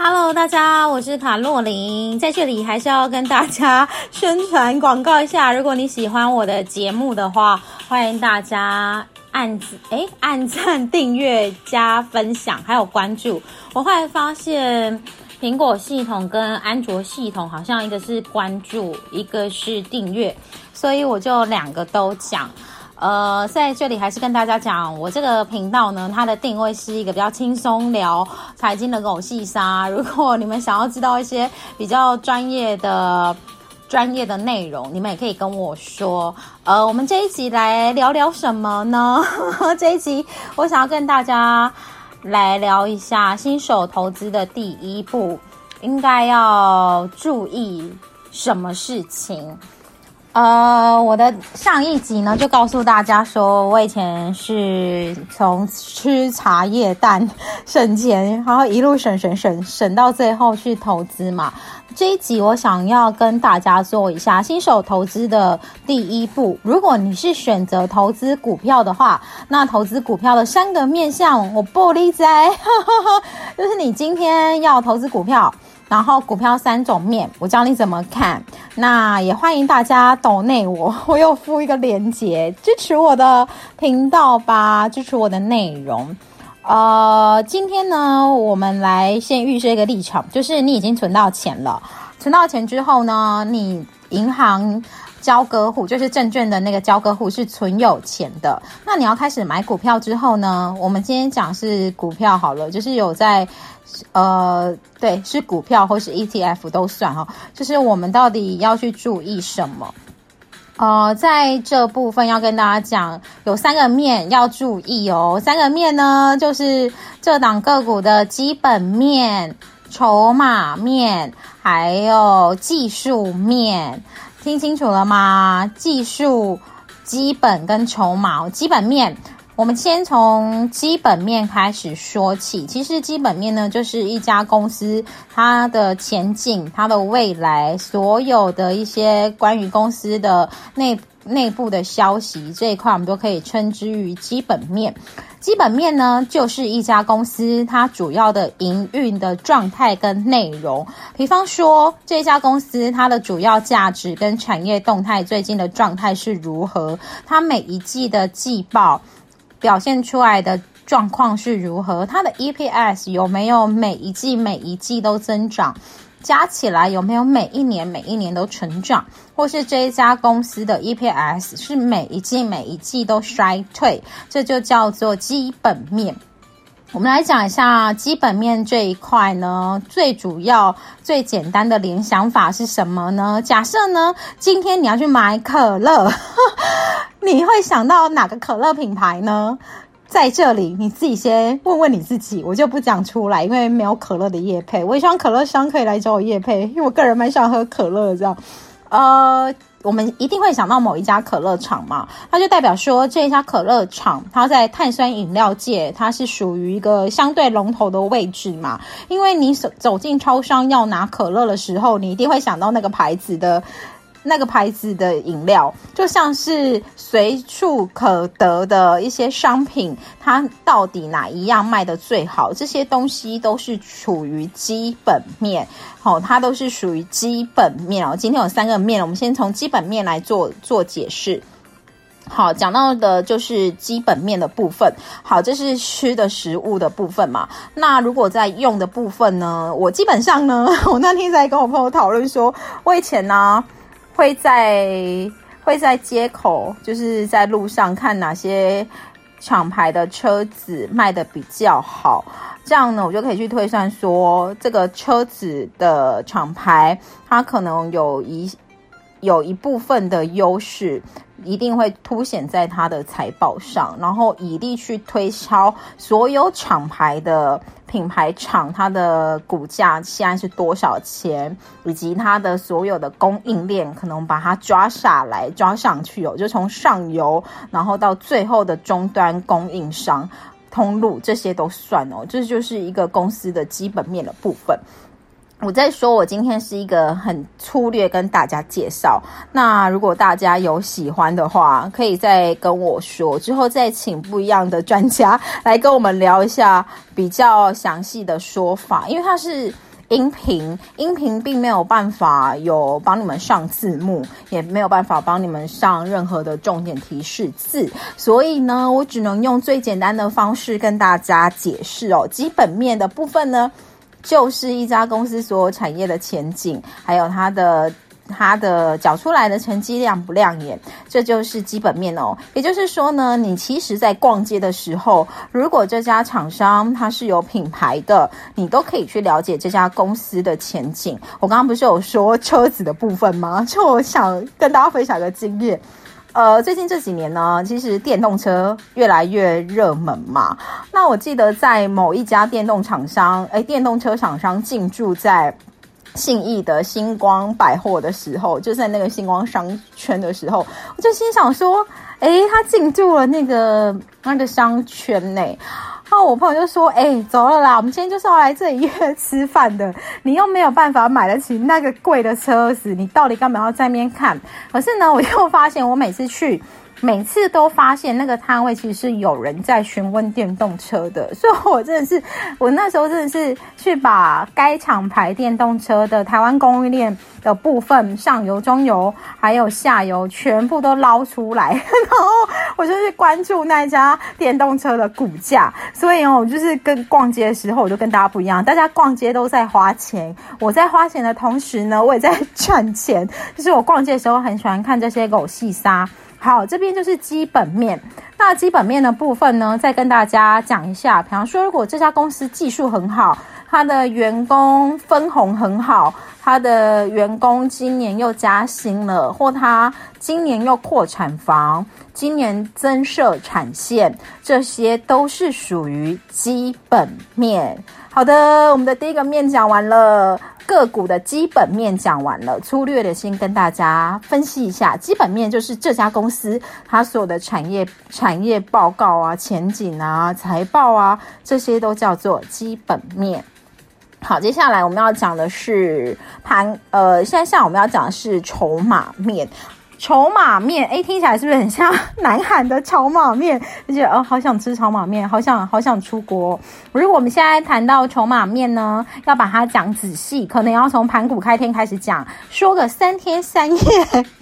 Hello，大家，我是卡洛琳，在这里还是要跟大家宣传广告一下。如果你喜欢我的节目的话，欢迎大家按哎按赞、订阅、加分享，还有关注。我后来发现，苹果系统跟安卓系统好像一个是关注，一个是订阅，所以我就两个都讲。呃，在这里还是跟大家讲，我这个频道呢，它的定位是一个比较轻松聊财经的狗细沙。如果你们想要知道一些比较专业的、专业的内容，你们也可以跟我说。呃，我们这一集来聊聊什么呢？这一集我想要跟大家来聊一下新手投资的第一步，应该要注意什么事情。呃，我的上一集呢，就告诉大家说，我以前是从吃茶叶蛋省钱，然后一路省省省省到最后去投资嘛。这一集我想要跟大家做一下新手投资的第一步。如果你是选择投资股票的话，那投资股票的三个面向，我不理在，就是你今天要投资股票。然后股票三种面，我教你怎么看。那也欢迎大家抖内我，我有附一个链接支持我的频道吧，支持我的内容。呃，今天呢，我们来先预设一个立场，就是你已经存到钱了，存到钱之后呢，你银行交割户，就是证券的那个交割户是存有钱的。那你要开始买股票之后呢，我们今天讲是股票好了，就是有在。呃，对，是股票或是 ETF 都算哈。就是我们到底要去注意什么？呃，在这部分要跟大家讲，有三个面要注意哦。三个面呢，就是这档个股的基本面、筹码面，还有技术面。听清楚了吗？技术、基本跟筹码，基本面。我们先从基本面开始说起。其实基本面呢，就是一家公司它的前景、它的未来，所有的一些关于公司的内内部的消息这一块，我们都可以称之于基本面。基本面呢，就是一家公司它主要的营运的状态跟内容。比方说，这家公司它的主要价值跟产业动态最近的状态是如何？它每一季的季报。表现出来的状况是如何？它的 EPS 有没有每一季每一季都增长？加起来有没有每一年每一年都成长？或是这一家公司的 EPS 是每一季每一季都衰退？这就叫做基本面。我们来讲一下基本面这一块呢，最主要、最简单的联想法是什么呢？假设呢，今天你要去买可乐，你会想到哪个可乐品牌呢？在这里，你自己先问问你自己，我就不讲出来，因为没有可乐的叶配。我也希望可乐商可以来找我叶配，因为我个人蛮喜欢喝可乐这样。呃。我们一定会想到某一家可乐厂嘛，那就代表说这一家可乐厂，它在碳酸饮料界，它是属于一个相对龙头的位置嘛。因为你走走进超商要拿可乐的时候，你一定会想到那个牌子的。那个牌子的饮料，就像是随处可得的一些商品，它到底哪一样卖的最好？这些东西都是处于基本面，好，它都是属于基本面哦。今天有三个面，我们先从基本面来做做解释。好，讲到的就是基本面的部分。好，这是吃的食物的部分嘛？那如果在用的部分呢？我基本上呢，我那天在跟我朋友讨论说，我以前呢。会在会在街口，就是在路上看哪些厂牌的车子卖的比较好，这样呢，我就可以去推算说，这个车子的厂牌它可能有一有一部分的优势。一定会凸显在它的财报上，然后以力去推敲所有厂牌的品牌厂，它的股价现在是多少钱，以及它的所有的供应链，可能把它抓下来、抓上去哦，就从上游，然后到最后的终端供应商通路，这些都算哦，这就是一个公司的基本面的部分。我在说，我今天是一个很粗略跟大家介绍。那如果大家有喜欢的话，可以再跟我说，之后再请不一样的专家来跟我们聊一下比较详细的说法。因为它是音频，音频并没有办法有帮你们上字幕，也没有办法帮你们上任何的重点提示字，所以呢，我只能用最简单的方式跟大家解释哦。基本面的部分呢，就是一家公司所有产业的前景，还有它的。它的缴出来的成绩亮不亮眼，这就是基本面哦。也就是说呢，你其实，在逛街的时候，如果这家厂商它是有品牌的，你都可以去了解这家公司的前景。我刚刚不是有说车子的部分吗？就我想跟大家分享一个经验。呃，最近这几年呢，其实电动车越来越热门嘛。那我记得在某一家电动厂商，哎，电动车厂商进驻在。信义的星光百货的时候，就在那个星光商圈的时候，我就心想说：“哎，他进驻了那个那个商圈内。”然后我朋友就说：“哎，走了啦，我们今天就是要来这里约吃饭的。你又没有办法买得起那个贵的车子，你到底干嘛要在那边看？可是呢，我又发现我每次去。”每次都发现那个摊位其实是有人在询问电动车的，所以我真的是，我那时候真的是去把该厂牌电动车的台湾供应链的部分，上游、中游还有下游全部都捞出来，然后我就去关注那家电动车的股价。所以哦，我就是跟逛街的时候，我就跟大家不一样，大家逛街都在花钱，我在花钱的同时呢，我也在赚钱。就是我逛街的时候很喜欢看这些狗细沙。好，这边就是基本面。那基本面的部分呢，再跟大家讲一下。比方说，如果这家公司技术很好，它的员工分红很好，它的员工今年又加薪了，或它今年又扩产房，今年增设产线，这些都是属于基本面。好的，我们的第一个面讲完了。个股的基本面讲完了，粗略的先跟大家分析一下。基本面就是这家公司它所有的产业产业报告啊、前景啊、财报啊，这些都叫做基本面。好，接下来我们要讲的是盘，呃，现在像我们要讲的是筹码面。筹码面，哎，听起来是不是很像 南韩的炒码面？而且，哦，好想吃炒码面，好想好想出国。如果我们现在谈到筹码面呢，要把它讲仔细，可能要从盘古开天开始讲，说个三天三夜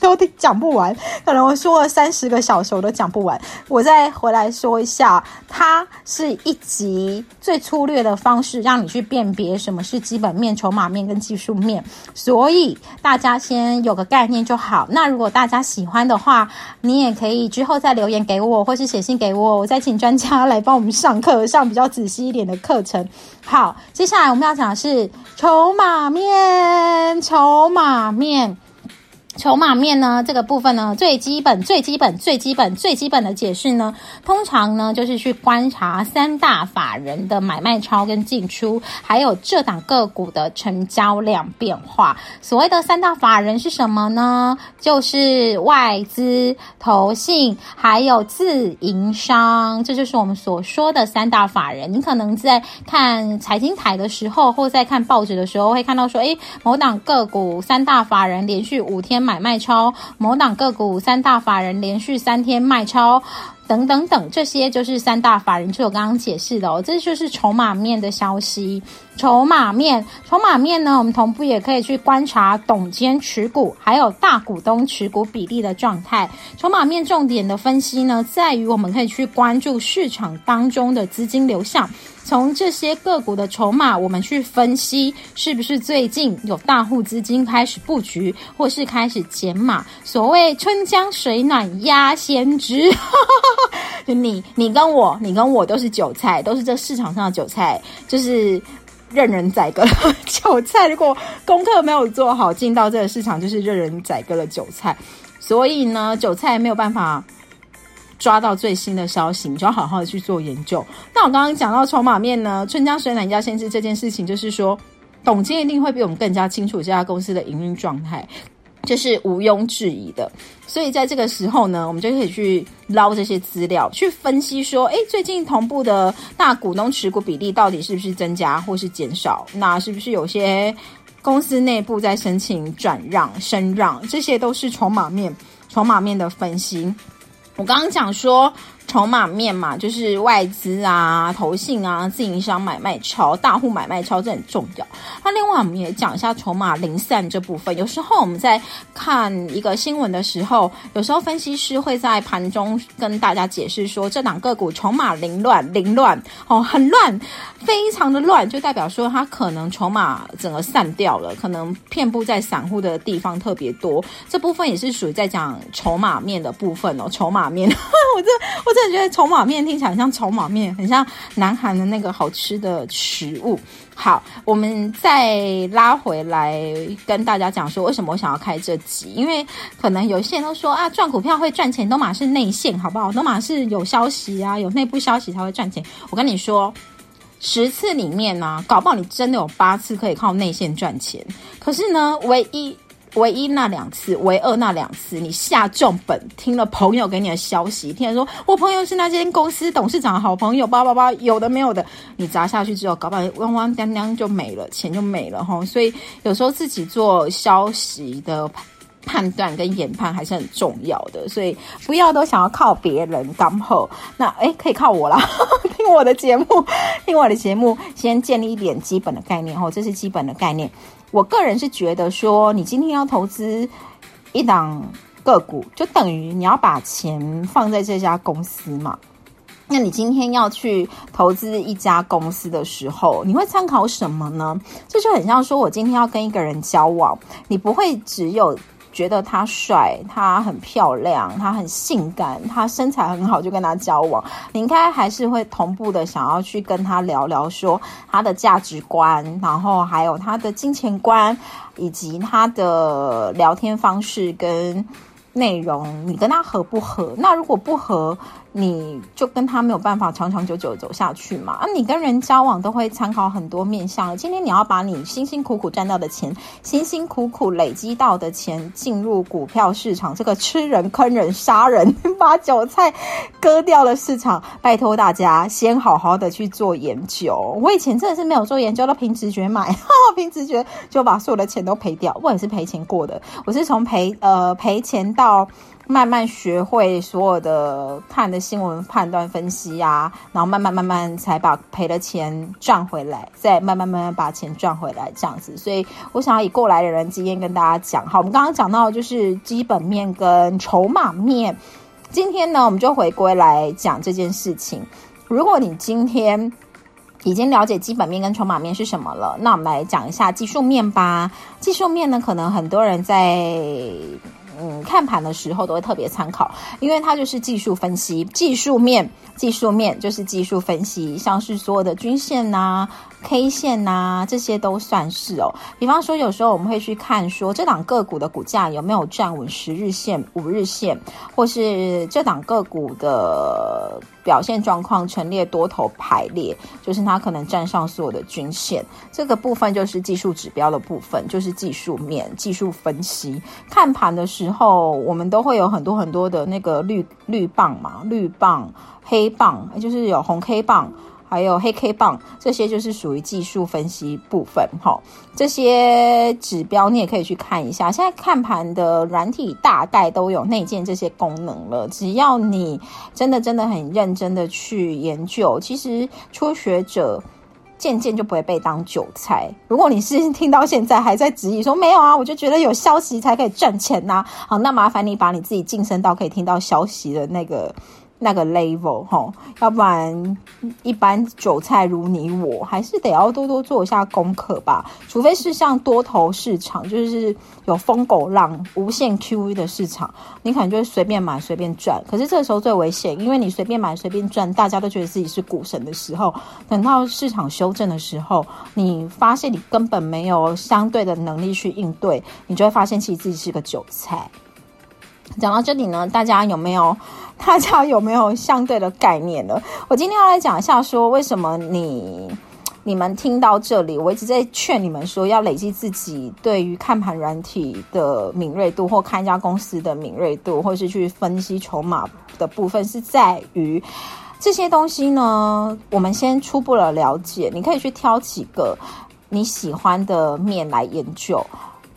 都讲不完。可能我说了三十个小时我都讲不完。我再回来说一下，它是一集最粗略的方式，让你去辨别什么是基本面、筹码面跟技术面。所以大家先有个概念就好。那如果大大家喜欢的话，你也可以之后再留言给我，或是写信给我，我再请专家来帮我们上课，上比较仔细一点的课程。好，接下来我们要讲的是筹码面，筹码面。筹码面呢，这个部分呢，最基本、最基本、最基本、最基本的解释呢，通常呢就是去观察三大法人的买卖超跟进出，还有这档个股的成交量变化。所谓的三大法人是什么呢？就是外资、投信，还有自营商，这就是我们所说的三大法人。你可能在看财经台的时候，或在看报纸的时候，会看到说，诶，某档个股三大法人连续五天。买卖超某档个股三大法人连续三天卖超，等等等，这些就是三大法人，就我刚刚解释的哦，这就是筹码面的消息。筹码面，筹码面呢，我们同步也可以去观察董监持股，还有大股东持股比例的状态。筹码面重点的分析呢，在于我们可以去关注市场当中的资金流向。从这些个股的筹码，我们去分析是不是最近有大户资金开始布局，或是开始减码。所谓春江水暖鸭先知，就你、你跟我、你跟我都是韭菜，都是这市场上的韭菜，就是任人宰割 韭菜。如果功课没有做好，进到这个市场就是任人宰割了韭菜。所以呢，韭菜没有办法。抓到最新的消息，你就要好好的去做研究。那我刚刚讲到筹码面呢，春江水暖鸭先知这件事情，就是说，董监一定会比我们更加清楚这家公司的营运状态，这是毋庸置疑的。所以在这个时候呢，我们就可以去捞这些资料，去分析说，哎，最近同步的大股东持股比例到底是不是增加或是减少？那是不是有些公司内部在申请转让、升让？这些都是筹码面、筹码面的分析。我刚刚讲说，筹码面嘛，就是外资啊、投信啊、自营商买卖超、大户买卖超，这很重要。那另外我们也讲一下筹码零散这部分。有时候我们在看一个新闻的时候，有时候分析师会在盘中跟大家解释说，这档个股筹码凌乱、凌乱哦，很乱，非常的乱，就代表说它可能筹码整个散掉了，可能遍布在散户的地方特别多。这部分也是属于在讲筹码面的部分哦，筹码面，我这我这真的觉得筹码面听起来像筹码面，很像南韩的那个好吃的食物。好，我们再拉回来跟大家讲说，为什么我想要开这集？因为可能有些人都说啊，赚股票会赚钱，都马是内线，好不好？都马是有消息啊，有内部消息才会赚钱。我跟你说，十次里面呢，搞不好你真的有八次可以靠内线赚钱。可是呢，唯一。唯一那两次，唯二那两次，你下重本听了朋友给你的消息，听人说我朋友是那间公司董事长的好朋友，叭叭叭，有的没有的，你砸下去之后，搞不好汪汪当当就没了，钱就没了哈。所以有时候自己做消息的判断跟研判还是很重要的，所以不要都想要靠别人刚好，那诶可以靠我啦，听我的节目，听我的节目，先建立一点基本的概念哈，这是基本的概念。我个人是觉得说，你今天要投资一档个股，就等于你要把钱放在这家公司嘛。那你今天要去投资一家公司的时候，你会参考什么呢？这就很像说，我今天要跟一个人交往，你不会只有。觉得他帅，他很漂亮，他很性感，他身材很好，就跟他交往。你应该还是会同步的想要去跟他聊聊，说他的价值观，然后还有他的金钱观，以及他的聊天方式跟内容，你跟他合不合？那如果不合？你就跟他没有办法长长久久走下去嘛？啊，你跟人交往都会参考很多面向。今天你要把你辛辛苦苦赚到的钱，辛辛苦苦累积到的钱进入股票市场，这个吃人坑人杀人把韭菜割掉了市场，拜托大家先好好的去做研究。我以前真的是没有做研究，都凭直觉买，凭直觉就把所有的钱都赔掉。我也是赔钱过的，我是从赔呃赔钱到。慢慢学会所有的看的新闻判断分析啊，然后慢慢慢慢才把赔的钱赚回来，再慢慢慢慢把钱赚回来这样子。所以我想要以过来的人经验跟大家讲。好，我们刚刚讲到就是基本面跟筹码面，今天呢我们就回归来讲这件事情。如果你今天已经了解基本面跟筹码面是什么了，那我们来讲一下技术面吧。技术面呢，可能很多人在。嗯，看盘的时候都会特别参考，因为它就是技术分析，技术面，技术面就是技术分析，像是所有的均线呐、K 线呐，这些都算是哦。比方说，有时候我们会去看说，这档个股的股价有没有站稳十日线、五日线，或是这档个股的。表现状况陈列多头排列，就是它可能站上所有的均线，这个部分就是技术指标的部分，就是技术面技术分析。看盘的时候，我们都会有很多很多的那个绿绿棒嘛，绿棒、黑棒，就是有红 K 棒。还有黑 K 棒，这些就是属于技术分析部分哈。这些指标你也可以去看一下。现在看盘的软体大概都有内建这些功能了。只要你真的真的很认真的去研究，其实初学者渐渐就不会被当韭菜。如果你是听到现在还在质疑说没有啊，我就觉得有消息才可以赚钱呐。好，那麻烦你把你自己晋升到可以听到消息的那个。那个 level 哈，要不然一般韭菜如你我，还是得要多多做一下功课吧。除非是像多头市场，就是有疯狗浪、无限 QE 的市场，你可能就随便买随便赚。可是这个时候最危险，因为你随便买随便赚，大家都觉得自己是股神的时候，等到市场修正的时候，你发现你根本没有相对的能力去应对，你就会发现其实自己是个韭菜。讲到这里呢，大家有没有？大家有没有相对的概念呢？我今天要来讲一下，说为什么你你们听到这里，我一直在劝你们说，要累积自己对于看盘软体的敏锐度，或看一家公司的敏锐度，或是去分析筹码的部分，是在于这些东西呢。我们先初步的了解，你可以去挑几个你喜欢的面来研究。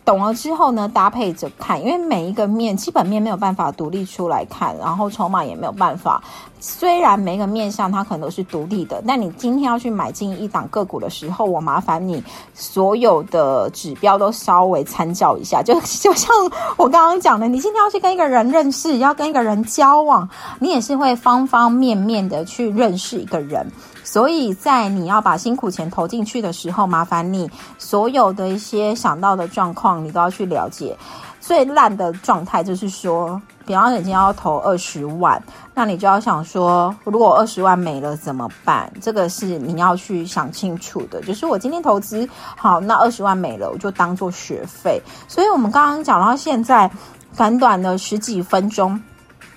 懂了之后呢，搭配着看，因为每一个面基本面没有办法独立出来看，然后筹码也没有办法。虽然每个面向它可能都是独立的，但你今天要去买进一档个股的时候，我麻烦你所有的指标都稍微参照一下。就 就像我刚刚讲的，你今天要去跟一个人认识，要跟一个人交往，你也是会方方面面的去认识一个人。所以在你要把辛苦钱投进去的时候，麻烦你所有的一些想到的状况，你都要去了解。最烂的状态就是说，比方说你今天要投二十万，那你就要想说，如果二十万没了怎么办？这个是你要去想清楚的。就是我今天投资好，那二十万没了，我就当做学费。所以我们刚刚讲到现在，短短的十几分钟。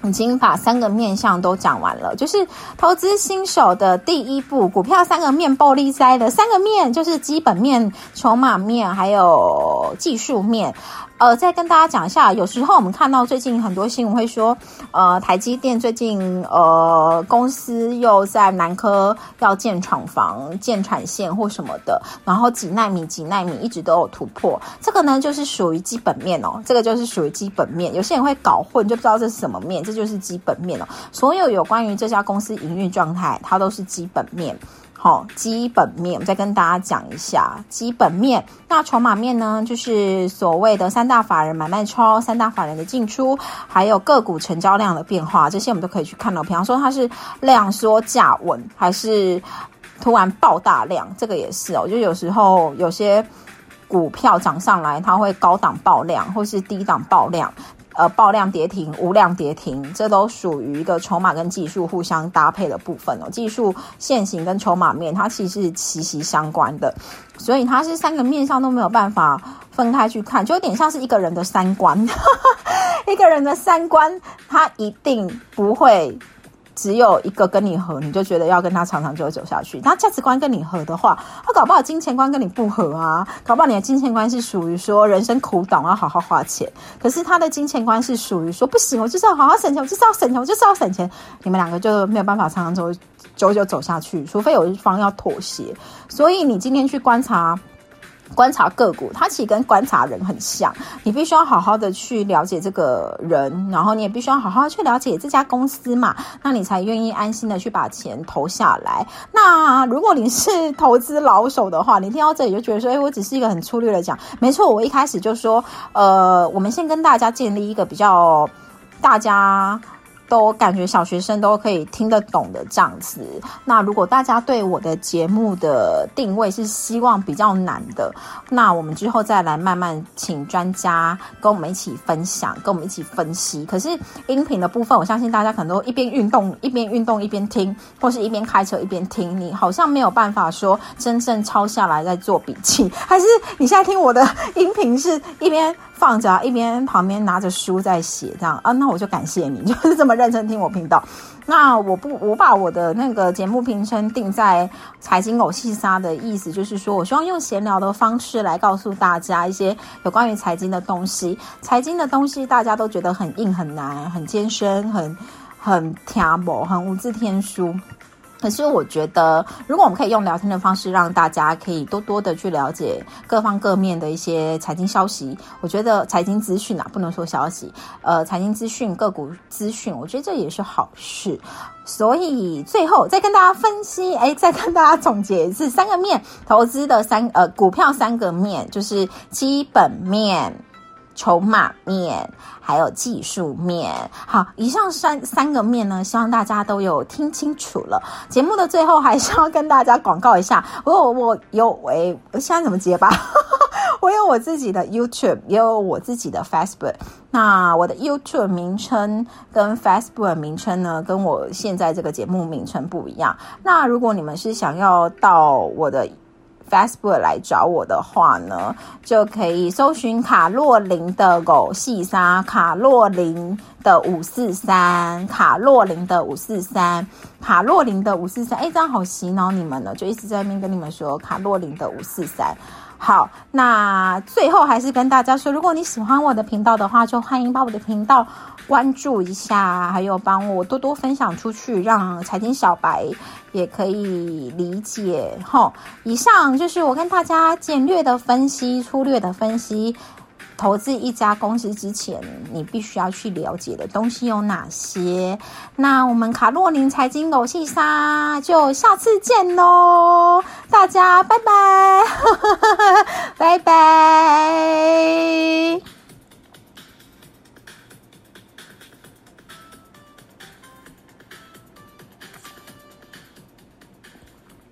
已经把三个面向都讲完了，就是投资新手的第一步，股票三个面暴力塞的三个面，就是基本面、筹码面还有技术面。呃，再跟大家讲一下，有时候我们看到最近很多新闻会说，呃，台积电最近呃公司又在南科要建厂房、建产线或什么的，然后几纳米、几纳米一直都有突破，这个呢就是属于基本面哦，这个就是属于基本面。有些人会搞混，就不知道这是什么面，这就是基本面哦。所有有关于这家公司营运状态，它都是基本面。好，基本面，我再跟大家讲一下基本面。那筹码面呢，就是所谓的三大法人买卖超、三大法人的进出，还有个股成交量的变化，这些我们都可以去看到。比方说，它是量缩价稳，还是突然爆大量，这个也是哦。就有时候有些股票涨上来，它会高档爆量，或是低档爆量。呃，爆量跌停、无量跌停，这都属于一个筹码跟技术互相搭配的部分哦。技术线型跟筹码面，它其实是息息相关的，所以它是三个面上都没有办法分开去看，就有点像是一个人的三观，一个人的三观，他一定不会。只有一个跟你合，你就觉得要跟他长长久久走下去。他价值观跟你合的话，他搞不好金钱观跟你不合啊。搞不好你的金钱观是属于说人生苦短，要好好花钱。可是他的金钱观是属于说不行，我就是要好好省钱，我就是要省钱，我就是要省钱。你们两个就没有办法长长久久久走下去，除非有一方要妥协。所以你今天去观察。观察个股，它其实跟观察人很像。你必须要好好的去了解这个人，然后你也必须要好好去了解这家公司嘛，那你才愿意安心的去把钱投下来。那如果你是投资老手的话，你听到这里就觉得说，哎，我只是一个很粗略的讲，没错，我一开始就说，呃，我们先跟大家建立一个比较大家。都感觉小学生都可以听得懂的这样子。那如果大家对我的节目的定位是希望比较难的，那我们之后再来慢慢请专家跟我们一起分享，跟我们一起分析。可是音频的部分，我相信大家可能都一边运动一边运动一边听，或是一边开车一边听，你好像没有办法说真正抄下来再做笔记。还是你现在听我的 音频是一边？放着，一边旁边拿着书在写，这样啊，那我就感谢你，就是这么认真听我频道。那我不，我把我的那个节目名称定在财经偶戏沙的意思，就是说我希望用闲聊的方式来告诉大家一些有关于财经的东西。财经的东西大家都觉得很硬、很难、很艰深、很很听不，很无字天书。可是我觉得，如果我们可以用聊天的方式，让大家可以多多的去了解各方各面的一些财经消息，我觉得财经资讯啊，不能说消息，呃，财经资讯、个股资讯，我觉得这也是好事。所以最后再跟大家分析，哎，再跟大家总结一次三个面投资的三呃股票三个面，就是基本面。筹码面还有技术面，好，以上三三个面呢，希望大家都有听清楚了。节目的最后还是要跟大家广告一下，我有我有诶，现在怎么接吧？我有我自己的 YouTube，也有我自己的 Facebook。那我的 YouTube 名称跟 Facebook 名称呢，跟我现在这个节目名称不一样。那如果你们是想要到我的 Facebook 来找我的话呢，就可以搜寻卡洛琳的狗细沙，卡洛琳的五四三，卡洛琳的五四三，卡洛琳的五四三。哎，这样好洗脑你们呢，就一直在那边跟你们说卡洛琳的五四三。好，那最后还是跟大家说，如果你喜欢我的频道的话，就欢迎把我的频道关注一下，还有帮我多多分享出去，让财经小白也可以理解。吼，以上就是我跟大家简略的分析、粗略的分析投资一家公司之前，你必须要去了解的东西有哪些。那我们卡洛琳财经狗细沙就下次见喽，大家拜拜，拜拜。